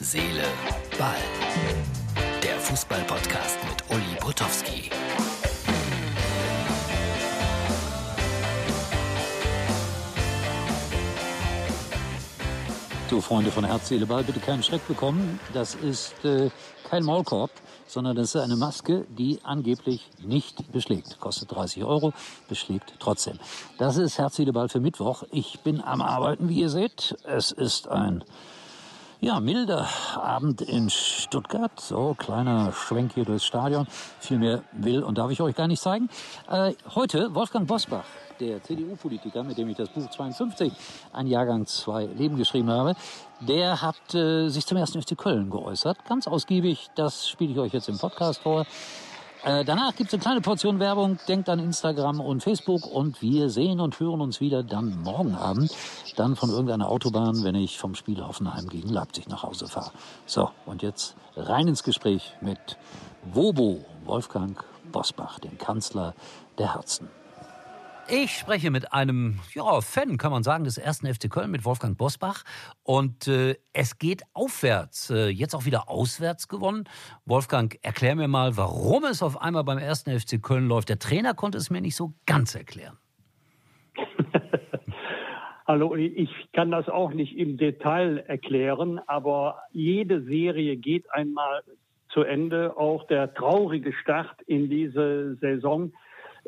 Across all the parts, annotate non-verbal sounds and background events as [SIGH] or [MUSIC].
Seele, Ball. Der Fußball-Podcast mit Uli Potowski. So, Freunde von Herz, Seele, Ball, bitte keinen Schreck bekommen. Das ist äh, kein Maulkorb, sondern das ist eine Maske, die angeblich nicht beschlägt. Kostet 30 Euro, beschlägt trotzdem. Das ist Herz, Seele, Ball für Mittwoch. Ich bin am Arbeiten, wie ihr seht. Es ist ein ja, milder Abend in Stuttgart. So, kleiner Schwenk hier durchs Stadion. Viel mehr will und darf ich euch gar nicht zeigen. Äh, heute Wolfgang Bosbach, der CDU-Politiker, mit dem ich das Buch 52, ein Jahrgang 2 Leben geschrieben habe, der hat äh, sich zum ersten FC Köln geäußert. Ganz ausgiebig. Das spiele ich euch jetzt im Podcast vor. Äh, danach gibt es eine kleine Portion Werbung. Denkt an Instagram und Facebook und wir sehen und hören uns wieder dann morgen Abend. Dann von irgendeiner Autobahn, wenn ich vom Spiel Hoffenheim gegen Leipzig nach Hause fahre. So, und jetzt rein ins Gespräch mit Wobo Wolfgang Bosbach, dem Kanzler der Herzen. Ich spreche mit einem ja, Fan, kann man sagen, des ersten FC Köln, mit Wolfgang Bosbach. Und äh, es geht aufwärts. Äh, jetzt auch wieder auswärts gewonnen. Wolfgang, erklär mir mal, warum es auf einmal beim ersten FC Köln läuft. Der Trainer konnte es mir nicht so ganz erklären. [LAUGHS] Hallo, ich kann das auch nicht im Detail erklären, aber jede Serie geht einmal zu Ende. Auch der traurige Start in diese Saison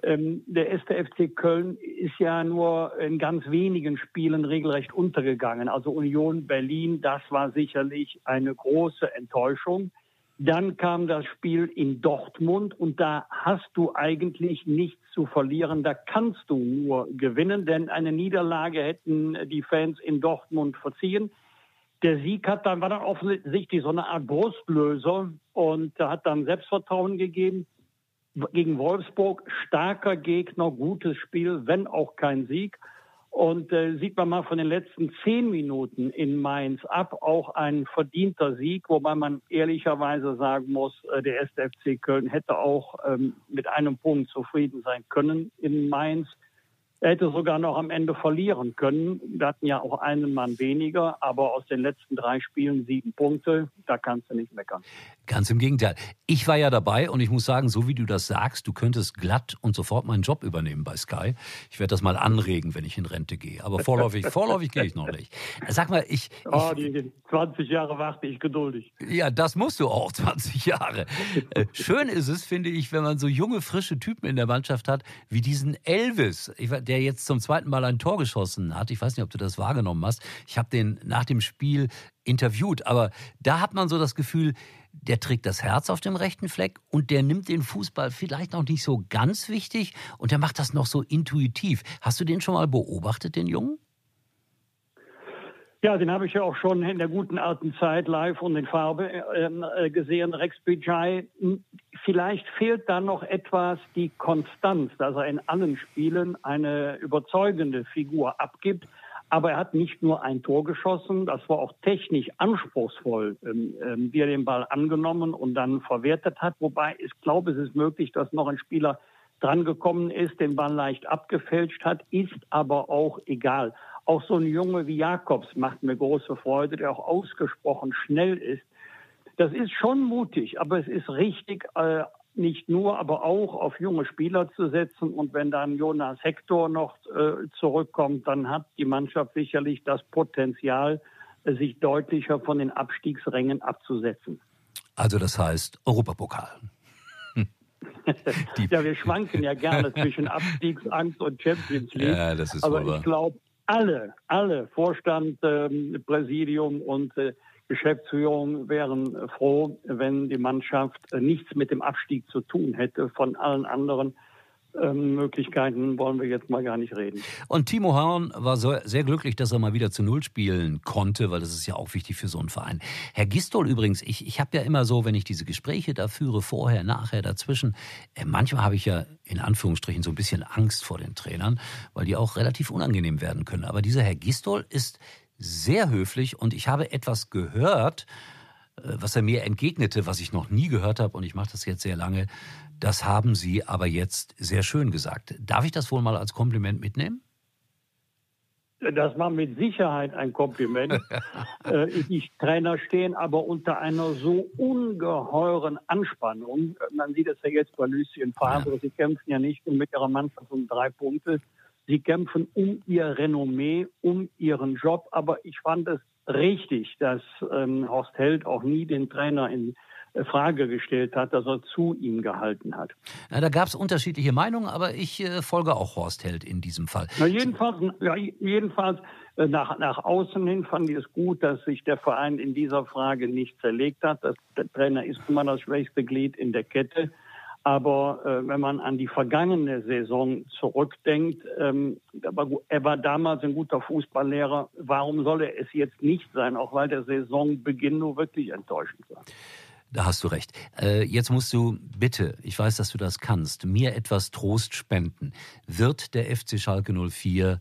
der erste FC Köln ist ja nur in ganz wenigen Spielen regelrecht untergegangen. Also Union Berlin, das war sicherlich eine große Enttäuschung. Dann kam das Spiel in Dortmund und da hast du eigentlich nichts zu verlieren. Da kannst du nur gewinnen, denn eine Niederlage hätten die Fans in Dortmund verziehen. Der Sieg hat dann, war dann offensichtlich so eine Art Brustlöser und hat dann Selbstvertrauen gegeben gegen Wolfsburg starker Gegner, gutes Spiel, wenn auch kein Sieg. Und äh, sieht man mal von den letzten zehn Minuten in Mainz ab, auch ein verdienter Sieg, wobei man ehrlicherweise sagen muss, äh, der erste FC Köln hätte auch ähm, mit einem Punkt zufrieden sein können in Mainz. Er hätte sogar noch am Ende verlieren können. Wir hatten ja auch einen Mann weniger, aber aus den letzten drei Spielen sieben Punkte, da kannst du nicht meckern. Ganz im Gegenteil. Ich war ja dabei und ich muss sagen, so wie du das sagst, du könntest glatt und sofort meinen Job übernehmen bei Sky. Ich werde das mal anregen, wenn ich in Rente gehe. Aber vorläufig, [LAUGHS] vorläufig gehe ich noch nicht. Sag mal, ich. ich oh, die 20 Jahre warte ich geduldig. Ja, das musst du auch, [LAUGHS] 20 Jahre. Äh, schön ist es, finde ich, wenn man so junge, frische Typen in der Mannschaft hat, wie diesen Elvis. Ich, der jetzt zum zweiten Mal ein Tor geschossen hat. Ich weiß nicht, ob du das wahrgenommen hast. Ich habe den nach dem Spiel interviewt, aber da hat man so das Gefühl, der trägt das Herz auf dem rechten Fleck und der nimmt den Fußball vielleicht noch nicht so ganz wichtig und der macht das noch so intuitiv. Hast du den schon mal beobachtet, den Jungen? Ja, den habe ich ja auch schon in der guten alten Zeit live und in Farbe ähm, äh, gesehen, Rex Bijay. Vielleicht fehlt da noch etwas die Konstanz, dass er in allen Spielen eine überzeugende Figur abgibt. Aber er hat nicht nur ein Tor geschossen, das war auch technisch anspruchsvoll, ähm, ähm, wie er den Ball angenommen und dann verwertet hat. Wobei ich glaube, es ist möglich, dass noch ein Spieler drangekommen ist, den Ball leicht abgefälscht hat, ist aber auch egal. Auch so ein Junge wie Jakobs macht mir große Freude, der auch ausgesprochen schnell ist. Das ist schon mutig, aber es ist richtig, äh, nicht nur, aber auch auf junge Spieler zu setzen. Und wenn dann Jonas Hector noch äh, zurückkommt, dann hat die Mannschaft sicherlich das Potenzial, äh, sich deutlicher von den Abstiegsrängen abzusetzen. Also das heißt Europapokal. [LAUGHS] ja, wir schwanken ja gerne zwischen Abstiegsangst und Champions League. Ja, das ist aber ich glaube, alle, alle Vorstand, ähm, Präsidium und äh, Geschäftsführung wären froh, wenn die Mannschaft äh, nichts mit dem Abstieg zu tun hätte. Von allen anderen ähm, Möglichkeiten wollen wir jetzt mal gar nicht reden. Und Timo Horn war so, sehr glücklich, dass er mal wieder zu Null spielen konnte, weil das ist ja auch wichtig für so einen Verein. Herr Gistol übrigens, ich, ich habe ja immer so, wenn ich diese Gespräche da führe, vorher, nachher, dazwischen, äh, manchmal habe ich ja in Anführungsstrichen so ein bisschen Angst vor den Trainern, weil die auch relativ unangenehm werden können. Aber dieser Herr Gistol ist sehr höflich und ich habe etwas gehört, was er mir entgegnete, was ich noch nie gehört habe und ich mache das jetzt sehr lange. Das haben Sie aber jetzt sehr schön gesagt. Darf ich das wohl mal als Kompliment mitnehmen? Das war mit Sicherheit ein Kompliment. [LAUGHS] äh, die Trainer stehen aber unter einer so ungeheuren Anspannung. Man sieht es ja jetzt bei Lucien Favre. Ja. Sie kämpfen ja nicht mit ihrer Mannschaft um drei Punkte. Sie kämpfen um ihr Renommee, um ihren Job. Aber ich fand es richtig, dass ähm, Horst Held auch nie den Trainer in Frage gestellt hat, dass er zu ihm gehalten hat. Na, da gab es unterschiedliche Meinungen, aber ich äh, folge auch Horst Held in diesem Fall. Na, jedenfalls, ja, jedenfalls äh, nach, nach außen hin fand ich es gut, dass sich der Verein in dieser Frage nicht zerlegt hat. Das, der Trainer ist immer das schwächste Glied in der Kette. Aber äh, wenn man an die vergangene Saison zurückdenkt, ähm, er war damals ein guter Fußballlehrer. Warum soll er es jetzt nicht sein, auch weil der Saisonbeginn nur wirklich enttäuschend war? Da hast du recht. Äh, jetzt musst du bitte, ich weiß, dass du das kannst, mir etwas Trost spenden. Wird der FC Schalke 04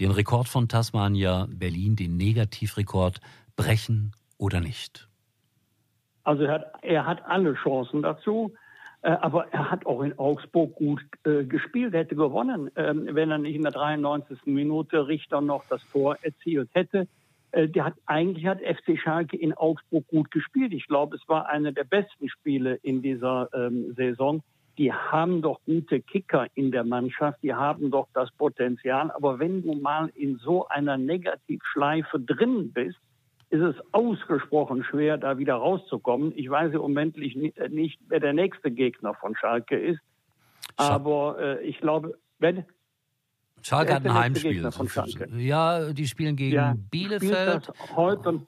den Rekord von Tasmania Berlin, den Negativrekord, brechen oder nicht? Also er hat, er hat alle Chancen dazu. Äh, aber er hat auch in Augsburg gut äh, gespielt, hätte gewonnen, ähm, wenn er nicht in der 93. Minute Richter noch das Tor erzielt hätte. Äh, der hat eigentlich hat FC Schalke in Augsburg gut gespielt. Ich glaube, es war eine der besten Spiele in dieser ähm, Saison. Die haben doch gute Kicker in der Mannschaft, die haben doch das Potenzial. Aber wenn du mal in so einer Negativschleife drin bist, ist es ausgesprochen schwer, da wieder rauszukommen. Ich weiß im Moment nicht, wer der nächste Gegner von Schalke ist. Aber äh, ich glaube, wenn, Schalke hat ein Heimspiel. Ja, die spielen gegen ja, Bielefeld. Spielt das, heute,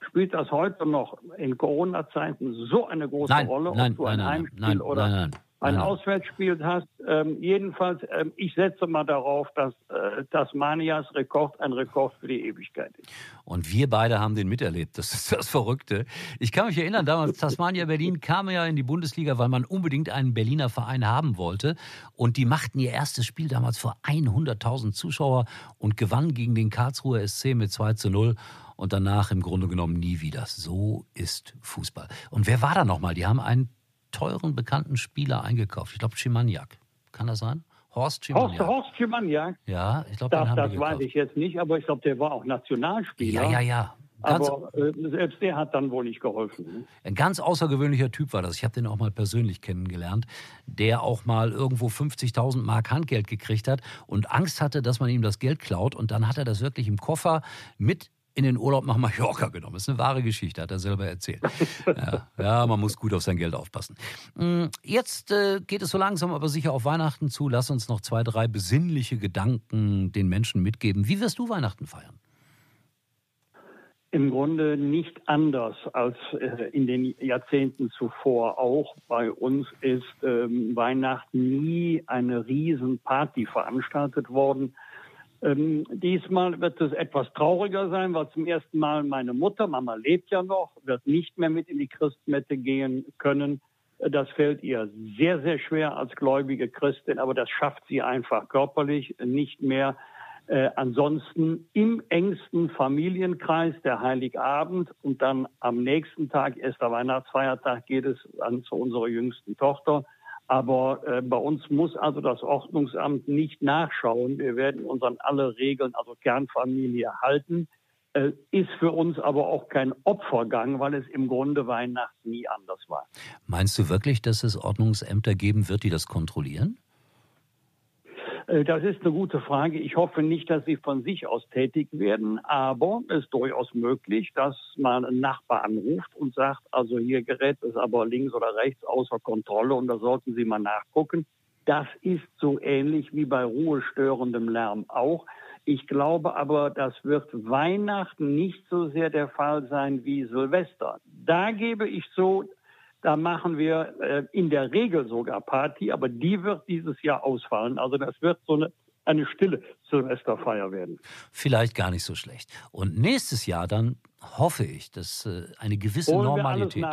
spielt das heute noch in Corona-Zeiten so eine große nein, Rolle, nein, ob du ein nein, Heimspiel nein, oder nein, nein, ein Auswärtsspiel hast. Ähm, jedenfalls, ähm, ich setze mal darauf, dass äh, Tasmanias Rekord ein Rekord für die Ewigkeit ist. Und wir beide haben den miterlebt. Das ist das Verrückte. Ich kann mich erinnern, damals Tasmania Berlin kam ja in die Bundesliga, weil man unbedingt einen Berliner Verein haben wollte. Und die machten ihr erstes Spiel damals vor 100.000 Zuschauer und gewannen gegen den Karlsruher SC mit 2 zu 0 und danach im Grunde genommen nie wieder. So ist Fußball. Und wer war da nochmal? Die haben einen teuren, bekannten Spieler eingekauft. Ich glaube, Schimaniak. Kann das sein? Horst Schimaniak. Horst, Horst Schimaniak? Ja, ich glaube, das, das weiß ich jetzt nicht, aber ich glaube, der war auch Nationalspieler. Ja, ja, ja. Ganz, aber äh, selbst der hat dann wohl nicht geholfen. Ne? Ein ganz außergewöhnlicher Typ war das. Ich habe den auch mal persönlich kennengelernt, der auch mal irgendwo 50.000 Mark Handgeld gekriegt hat und Angst hatte, dass man ihm das Geld klaut. Und dann hat er das wirklich im Koffer mit in den Urlaub nach Mallorca genommen. Das ist eine wahre Geschichte, hat er selber erzählt. Ja, ja man muss gut auf sein Geld aufpassen. Mm, jetzt äh, geht es so langsam aber sicher auf Weihnachten zu. Lass uns noch zwei, drei besinnliche Gedanken den Menschen mitgeben. Wie wirst du Weihnachten feiern? Im Grunde nicht anders als äh, in den Jahrzehnten zuvor. Auch bei uns ist ähm, Weihnachten nie eine Riesenparty veranstaltet worden ähm, diesmal wird es etwas trauriger sein, weil zum ersten Mal meine Mutter, Mama lebt ja noch, wird nicht mehr mit in die Christmette gehen können. Das fällt ihr sehr, sehr schwer als gläubige Christin, aber das schafft sie einfach körperlich nicht mehr. Äh, ansonsten im engsten Familienkreis der Heiligabend und dann am nächsten Tag, erster Weihnachtsfeiertag, geht es an zu unserer jüngsten Tochter. Aber äh, bei uns muss also das Ordnungsamt nicht nachschauen. Wir werden uns an alle Regeln, also Kernfamilie, halten. Äh, ist für uns aber auch kein Opfergang, weil es im Grunde Weihnachten nie anders war. Meinst du wirklich, dass es Ordnungsämter geben wird, die das kontrollieren? Äh, das ist eine gute Frage. Ich hoffe nicht, dass sie von sich aus tätig werden, aber es ist durchaus möglich, dass man einen Nachbar anruft und sagt, also hier gerät es aber links oder rechts außer Kontrolle und da sollten Sie mal nachgucken. Das ist so ähnlich wie bei ruhestörendem Lärm auch. Ich glaube aber, das wird Weihnachten nicht so sehr der Fall sein wie Silvester. Da gebe ich so, da machen wir äh, in der Regel sogar Party, aber die wird dieses Jahr ausfallen. Also das wird so eine, eine stille Silvesterfeier werden. Vielleicht gar nicht so schlecht. Und nächstes Jahr dann hoffe ich, dass äh, eine gewisse Holen Normalität.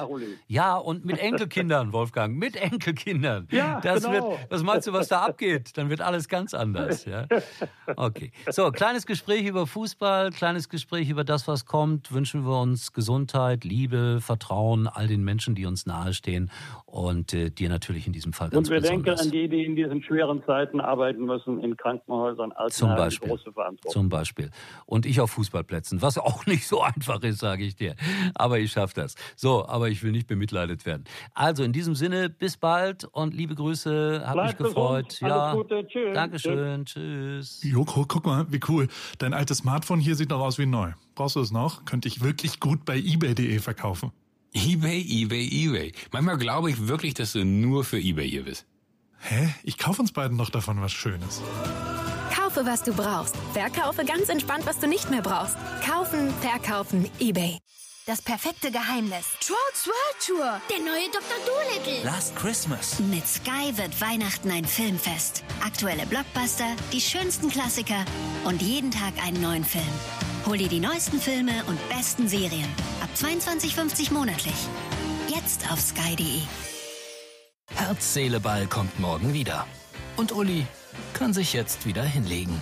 Ja, und mit Enkelkindern, [LAUGHS] Wolfgang, mit Enkelkindern. Ja, das genau. wird, was meinst du, was da abgeht? Dann wird alles ganz anders. Ja? Okay. So, kleines Gespräch über Fußball, kleines Gespräch über das, was kommt. Wünschen wir uns Gesundheit, Liebe, Vertrauen all den Menschen, die uns nahestehen und äh, dir natürlich in diesem Fall ganz Und wir besonders. denken an die, die in diesen schweren Zeiten arbeiten müssen, in Krankenhäusern, Zum Beispiel. große Verantwortung. Zum Beispiel. Und ich auf Fußballplätzen, was auch nicht so einfach ist, sage ich dir. Aber ich schaffe das. So, aber ich will nicht bemitleidet werden. Also in diesem Sinne, bis bald und liebe Grüße. Hat Bleib mich gefreut. Gesund. Ja. Alles Gute. Tschüss. Dankeschön. Tschüss. Joko, guck mal, wie cool. Dein altes Smartphone hier sieht noch aus wie neu. Brauchst du es noch? Könnte ich wirklich gut bei eBay.de verkaufen. eBay, eBay, eBay. Manchmal glaube ich wirklich, dass du nur für eBay hier bist. Hä? Ich kaufe uns beiden noch davon was Schönes. Kaufe, was du brauchst. Verkaufe ganz entspannt, was du nicht mehr brauchst. Kaufen, verkaufen, eBay. Das perfekte Geheimnis. Trolls World Tour, der neue Dr. Dolittle. Last Christmas. Mit Sky wird Weihnachten ein Filmfest. Aktuelle Blockbuster, die schönsten Klassiker und jeden Tag einen neuen Film. Hol dir die neuesten Filme und besten Serien. Ab 22,50 monatlich. Jetzt auf sky.de. Herz, Seele, Ball kommt morgen wieder. Und Uli kann sich jetzt wieder hinlegen.